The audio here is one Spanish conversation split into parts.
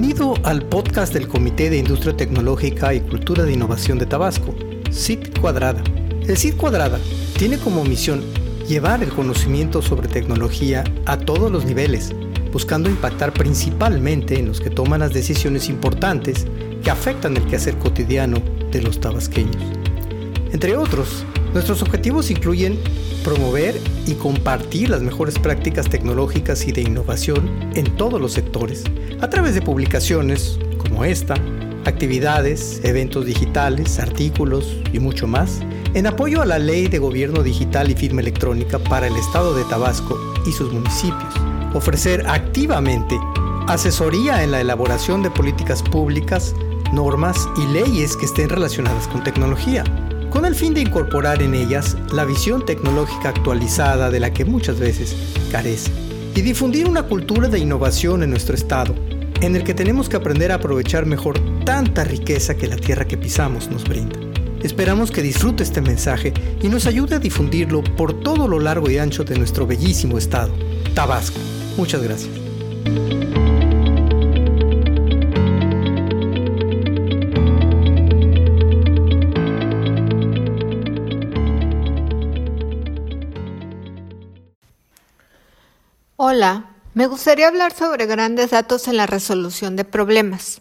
Bienvenido al podcast del Comité de Industria Tecnológica y Cultura de Innovación de Tabasco, CIT Cuadrada. El CIT Cuadrada tiene como misión llevar el conocimiento sobre tecnología a todos los niveles, buscando impactar principalmente en los que toman las decisiones importantes que afectan el quehacer cotidiano de los tabasqueños. Entre otros, nuestros objetivos incluyen promover y compartir las mejores prácticas tecnológicas y de innovación en todos los sectores, a través de publicaciones como esta, actividades, eventos digitales, artículos y mucho más, en apoyo a la Ley de Gobierno Digital y Firma Electrónica para el Estado de Tabasco y sus municipios. Ofrecer activamente asesoría en la elaboración de políticas públicas, normas y leyes que estén relacionadas con tecnología, con el fin de incorporar en ellas la visión tecnológica actualizada de la que muchas veces carece, y difundir una cultura de innovación en nuestro Estado, en el que tenemos que aprender a aprovechar mejor tanta riqueza que la tierra que pisamos nos brinda. Esperamos que disfrute este mensaje y nos ayude a difundirlo por todo lo largo y ancho de nuestro bellísimo estado, Tabasco. Muchas gracias. Hola, me gustaría hablar sobre grandes datos en la resolución de problemas.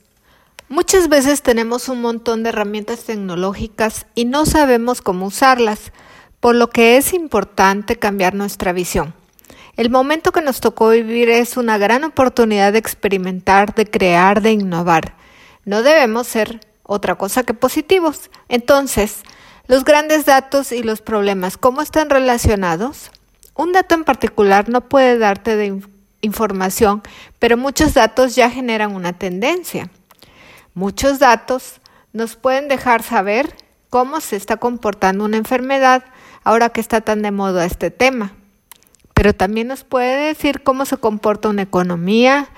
Muchas veces tenemos un montón de herramientas tecnológicas y no sabemos cómo usarlas, por lo que es importante cambiar nuestra visión. El momento que nos tocó vivir es una gran oportunidad de experimentar, de crear, de innovar. No debemos ser otra cosa que positivos. Entonces, los grandes datos y los problemas, ¿cómo están relacionados? Un dato en particular no puede darte de información, pero muchos datos ya generan una tendencia. Muchos datos nos pueden dejar saber cómo se está comportando una enfermedad ahora que está tan de moda este tema. Pero también nos puede decir cómo se comporta una economía,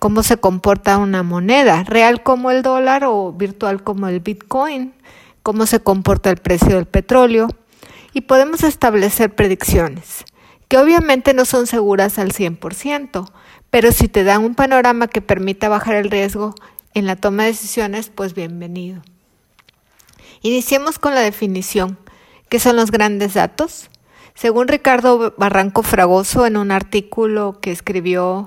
cómo se comporta una moneda, real como el dólar o virtual como el Bitcoin, cómo se comporta el precio del petróleo y podemos establecer predicciones que obviamente no son seguras al 100%, pero si te dan un panorama que permita bajar el riesgo en la toma de decisiones, pues bienvenido. Iniciemos con la definición. ¿Qué son los grandes datos? Según Ricardo Barranco Fragoso, en un artículo que escribió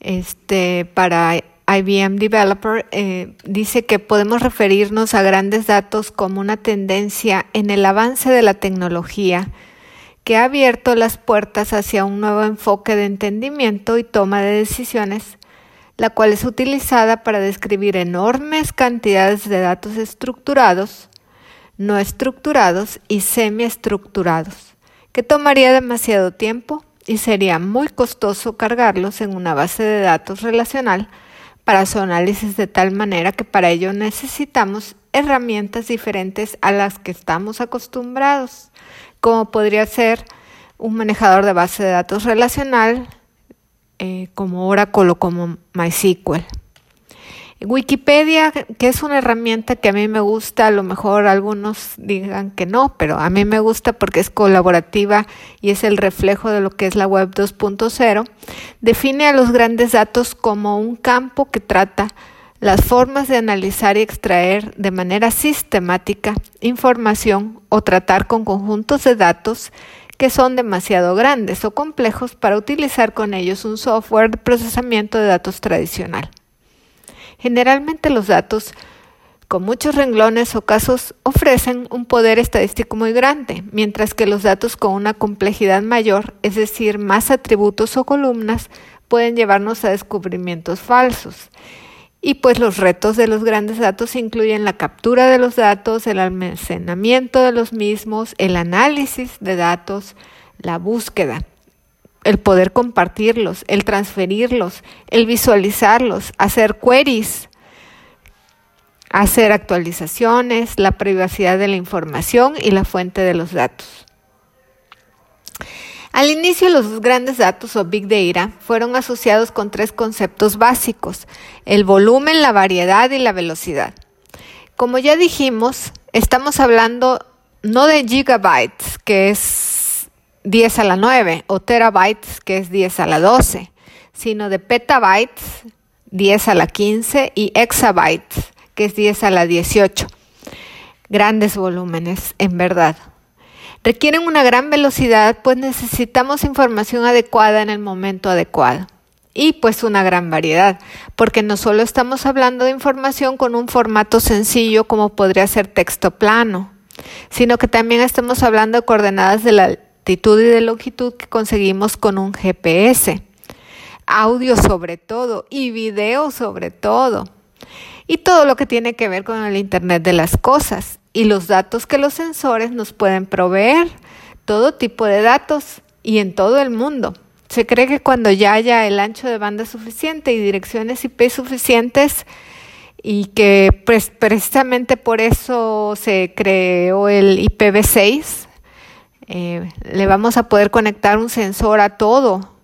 este, para IBM Developer, eh, dice que podemos referirnos a grandes datos como una tendencia en el avance de la tecnología que ha abierto las puertas hacia un nuevo enfoque de entendimiento y toma de decisiones, la cual es utilizada para describir enormes cantidades de datos estructurados, no estructurados y semiestructurados, que tomaría demasiado tiempo y sería muy costoso cargarlos en una base de datos relacional para su análisis de tal manera que para ello necesitamos herramientas diferentes a las que estamos acostumbrados como podría ser un manejador de base de datos relacional eh, como Oracle o como MySQL. Wikipedia, que es una herramienta que a mí me gusta, a lo mejor algunos digan que no, pero a mí me gusta porque es colaborativa y es el reflejo de lo que es la web 2.0, define a los grandes datos como un campo que trata las formas de analizar y extraer de manera sistemática información o tratar con conjuntos de datos que son demasiado grandes o complejos para utilizar con ellos un software de procesamiento de datos tradicional. Generalmente los datos con muchos renglones o casos ofrecen un poder estadístico muy grande, mientras que los datos con una complejidad mayor, es decir, más atributos o columnas, pueden llevarnos a descubrimientos falsos. Y pues los retos de los grandes datos incluyen la captura de los datos, el almacenamiento de los mismos, el análisis de datos, la búsqueda, el poder compartirlos, el transferirlos, el visualizarlos, hacer queries, hacer actualizaciones, la privacidad de la información y la fuente de los datos. Al inicio los grandes datos o Big Data fueron asociados con tres conceptos básicos, el volumen, la variedad y la velocidad. Como ya dijimos, estamos hablando no de gigabytes, que es 10 a la 9, o terabytes, que es 10 a la 12, sino de petabytes, 10 a la 15, y exabytes, que es 10 a la 18. Grandes volúmenes, en verdad. Requieren una gran velocidad, pues necesitamos información adecuada en el momento adecuado. Y pues una gran variedad, porque no solo estamos hablando de información con un formato sencillo como podría ser texto plano, sino que también estamos hablando de coordenadas de latitud y de longitud que conseguimos con un GPS, audio sobre todo y video sobre todo, y todo lo que tiene que ver con el Internet de las Cosas y los datos que los sensores nos pueden proveer, todo tipo de datos y en todo el mundo. Se cree que cuando ya haya el ancho de banda suficiente y direcciones IP suficientes, y que precisamente por eso se creó el IPv6, eh, le vamos a poder conectar un sensor a todo.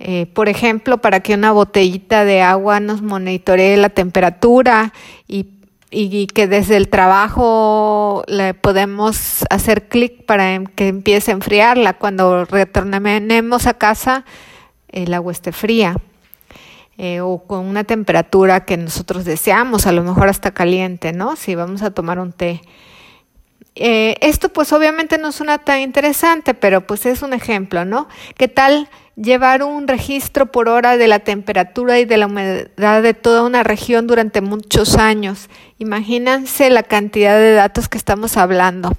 Eh, por ejemplo, para que una botellita de agua nos monitoree la temperatura y, y que desde el trabajo le podemos hacer clic para que empiece a enfriarla. Cuando retornemos a casa, el agua esté fría. Eh, o con una temperatura que nosotros deseamos, a lo mejor hasta caliente, ¿no? Si vamos a tomar un té. Eh, esto pues obviamente no suena tan interesante, pero pues es un ejemplo, ¿no? ¿Qué tal llevar un registro por hora de la temperatura y de la humedad de toda una región durante muchos años? Imagínense la cantidad de datos que estamos hablando.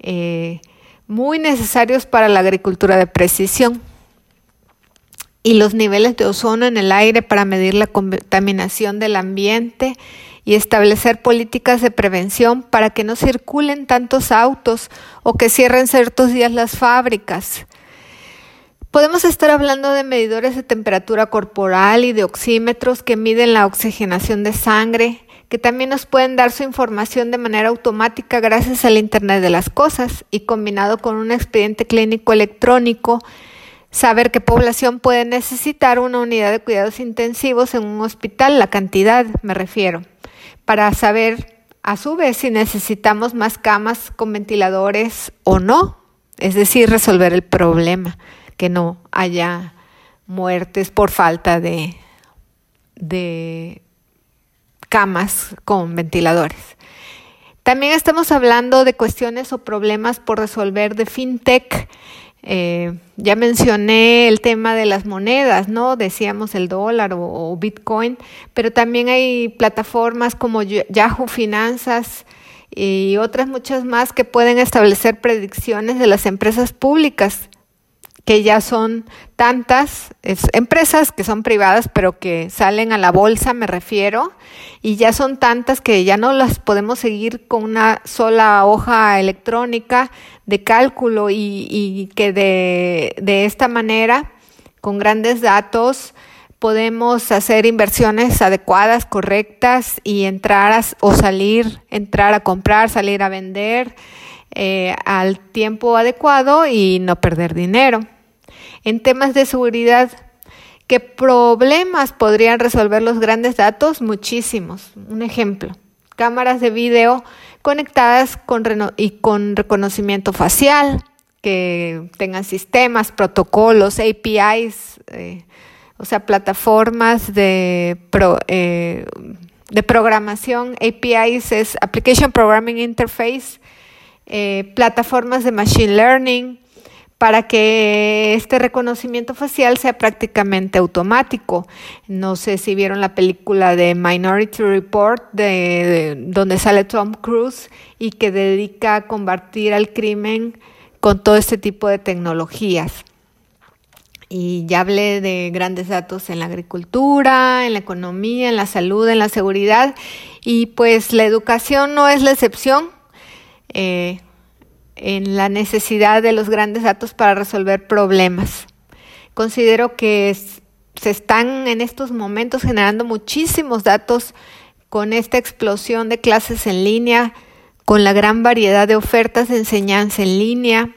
Eh, muy necesarios para la agricultura de precisión y los niveles de ozono en el aire para medir la contaminación del ambiente y establecer políticas de prevención para que no circulen tantos autos o que cierren ciertos días las fábricas. Podemos estar hablando de medidores de temperatura corporal y de oxímetros que miden la oxigenación de sangre, que también nos pueden dar su información de manera automática gracias al Internet de las Cosas y combinado con un expediente clínico electrónico Saber qué población puede necesitar una unidad de cuidados intensivos en un hospital, la cantidad me refiero, para saber a su vez si necesitamos más camas con ventiladores o no, es decir, resolver el problema, que no haya muertes por falta de, de camas con ventiladores. También estamos hablando de cuestiones o problemas por resolver de fintech eh, ya mencioné el tema de las monedas, ¿no? Decíamos el dólar o, Bitcoin, pero también hay plataformas como Yahoo Finanzas y otras muchas más que pueden establecer predicciones de las empresas públicas que ya son tantas empresas que son privadas, pero que salen a la bolsa, me refiero, y ya son tantas que ya no las podemos seguir con una sola hoja electrónica de cálculo y, que de, de esta manera, con grandes datos, podemos hacer inversiones adecuadas, correctas y entrar o salir, entrar a comprar, salir a vender eh, al tiempo adecuado y no perder dinero. En temas de seguridad, ¿qué problemas podrían resolver los grandes datos? Muchísimos. Un ejemplo, cámaras de video conectadas con y con reconocimiento facial, que tengan sistemas, protocolos, APIs, eh, o sea, plataformas de, eh, de programación. APIs es Application Programming Interface, eh, plataformas de Machine Learning, para que este reconocimiento facial sea prácticamente automático. No sé si vieron la película de Minority Report, de, donde sale Tom Cruise y que dedica a combatir al crimen con todo este tipo de tecnologías. Y ya hablé de grandes datos en la agricultura, en la economía, en la salud, en la seguridad. Y pues la educación no es la excepción. Eh, en la necesidad de los grandes datos para resolver problemas. Considero que se están en estos momentos generando muchísimos datos con esta explosión de clases en línea, con la gran variedad de ofertas de enseñanza en línea.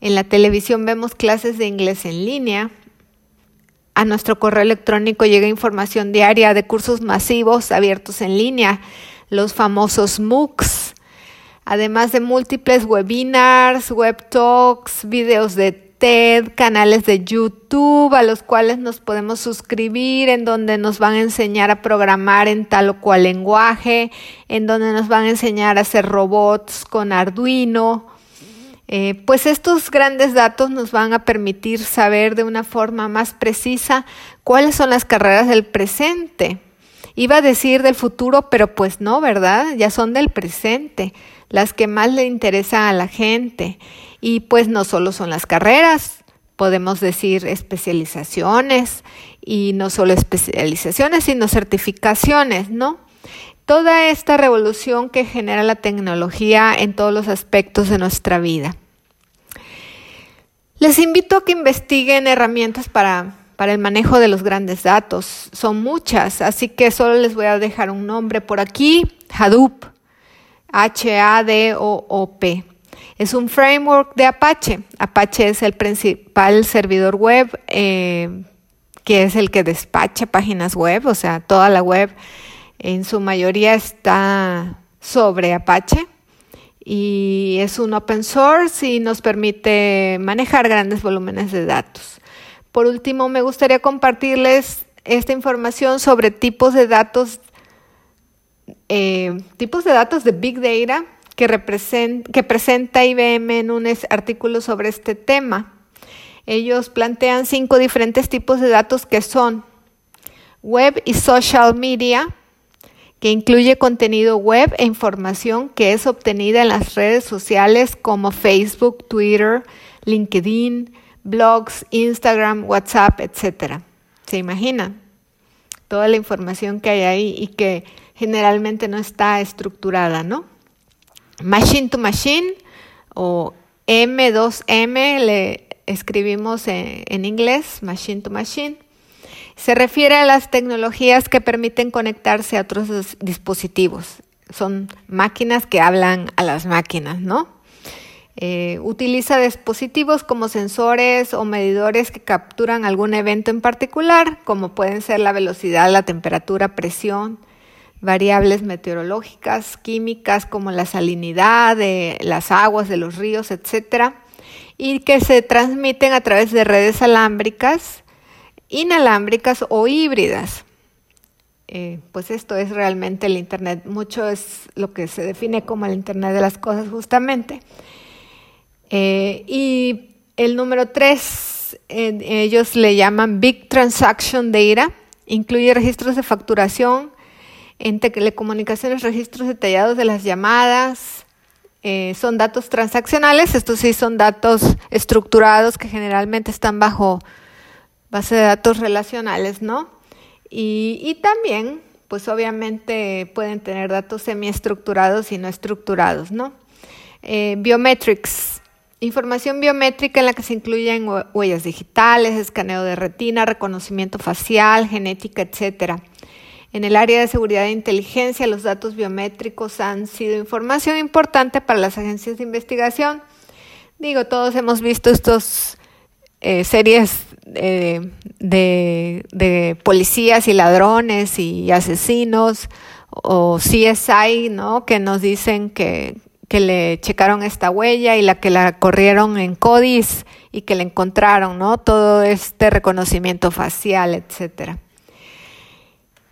En la televisión vemos clases de inglés en línea. A nuestro correo electrónico llega información diaria de cursos masivos abiertos en línea, los famosos MOOCs además de múltiples webinars, web talks, videos de TED, canales de YouTube a los cuales nos podemos suscribir, en donde nos van a enseñar a programar en tal o cual lenguaje, en donde nos van a enseñar a hacer robots con Arduino. Eh, pues estos grandes datos nos van a permitir saber de una forma más precisa cuáles son las carreras del presente. Iba a decir del futuro, pero pues no, ¿verdad? Ya son del presente, las que más le interesan a la gente. Y pues no solo son las carreras, podemos decir especializaciones y no solo especializaciones, sino certificaciones, ¿no? Toda esta revolución que genera la tecnología en todos los aspectos de nuestra vida. Les invito a que investiguen herramientas para, para el manejo de los grandes datos. Son muchas, así que solo les voy a dejar un nombre por aquí, Hadoop, H-A-D-O-O-P. Es un framework de Apache. Apache es el principal servidor web eh, que es el que despacha páginas web, o sea, toda la web en su mayoría está sobre Apache y es un open source y nos permite manejar grandes volúmenes de datos. Por último, me gustaría compartirles esta información sobre tipos de datos, eh, tipos de datos de Big Data que, que presenta IBM en un artículo sobre este tema. Ellos plantean cinco diferentes tipos de datos que son web y social media, que incluye contenido web e información que es obtenida en las redes sociales como Facebook, Twitter, LinkedIn, blogs, Instagram, WhatsApp, etc. ¿Se imaginan? Toda la información que hay ahí y que generalmente no está estructurada, ¿no? Machine to Machine o M2M, le escribimos en, inglés, Machine to Machine. Se refiere a las tecnologías que permiten conectarse a otros dispositivos. Son máquinas que hablan a las máquinas, ¿no? Eh, utiliza dispositivos como sensores o medidores que capturan algún evento en particular, como pueden ser la velocidad, la temperatura, presión, variables meteorológicas, químicas como la salinidad de las aguas de los ríos, etcétera, y que se transmiten a través de redes alámbricas, inalámbricas o híbridas. Eh, pues esto es realmente el Internet. Mucho es lo que se define como el Internet de las cosas justamente. Eh, y el número tres, ellos le llaman Big Transaction Data, incluye registros de facturación, en telecomunicaciones, registros detallados de las llamadas. Eh, son datos transaccionales, estos sí son datos estructurados que generalmente están bajo base de datos relacionales, ¿no? Y, también, pues obviamente pueden tener datos semiestructurados y no estructurados, ¿no? Eh, biometrics, información biométrica en la que se incluyen huellas digitales, escaneo de retina, reconocimiento facial, genética, etcétera. En el área de seguridad e inteligencia, los datos biométricos han sido información importante para las agencias de investigación. Digo, todos hemos visto estas eh, series eh, de, policías y ladrones y asesinos o CSI, ¿no? Que nos dicen que, que le checaron esta huella y la que la corrieron en CODIS y que la encontraron, ¿no? Todo este reconocimiento facial, etcétera.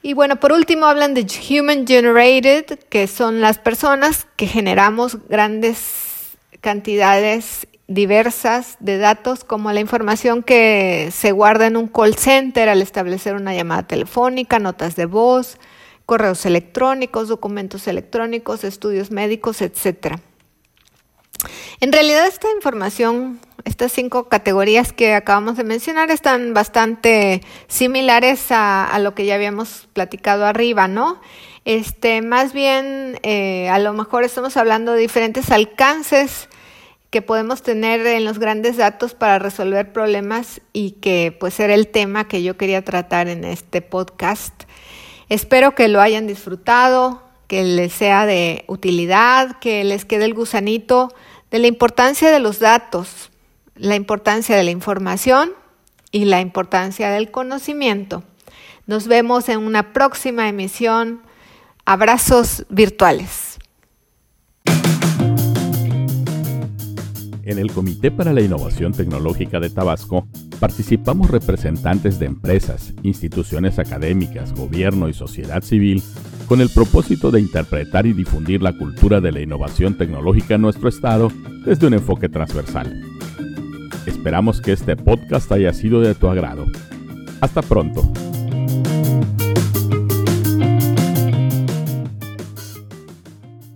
Y bueno, por último hablan de Human Generated, que son las personas que generamos grandes cantidades diversas de datos, como la información que se guarda en un call center al establecer una llamada telefónica, notas de voz, correos electrónicos, documentos electrónicos, estudios médicos, etc. En realidad esta información estas cinco categorías que acabamos de mencionar están bastante similares a, lo que ya habíamos platicado arriba, ¿no? Este, más bien, eh, a lo mejor estamos hablando de diferentes alcances que podemos tener en los grandes datos para resolver problemas y que pues era el tema que yo quería tratar en este podcast. Espero que lo hayan disfrutado, que les sea de utilidad, que les quede el gusanito de la importancia de los datos, la importancia de la información y la importancia del conocimiento. Nos vemos en una próxima emisión. Abrazos virtuales. En el Comité para la Innovación Tecnológica de Tabasco participamos representantes de empresas, instituciones académicas, gobierno y sociedad civil con el propósito de interpretar y difundir la cultura de la innovación tecnológica en nuestro estado desde un enfoque transversal. Esperamos que este podcast haya sido de tu agrado. Hasta pronto.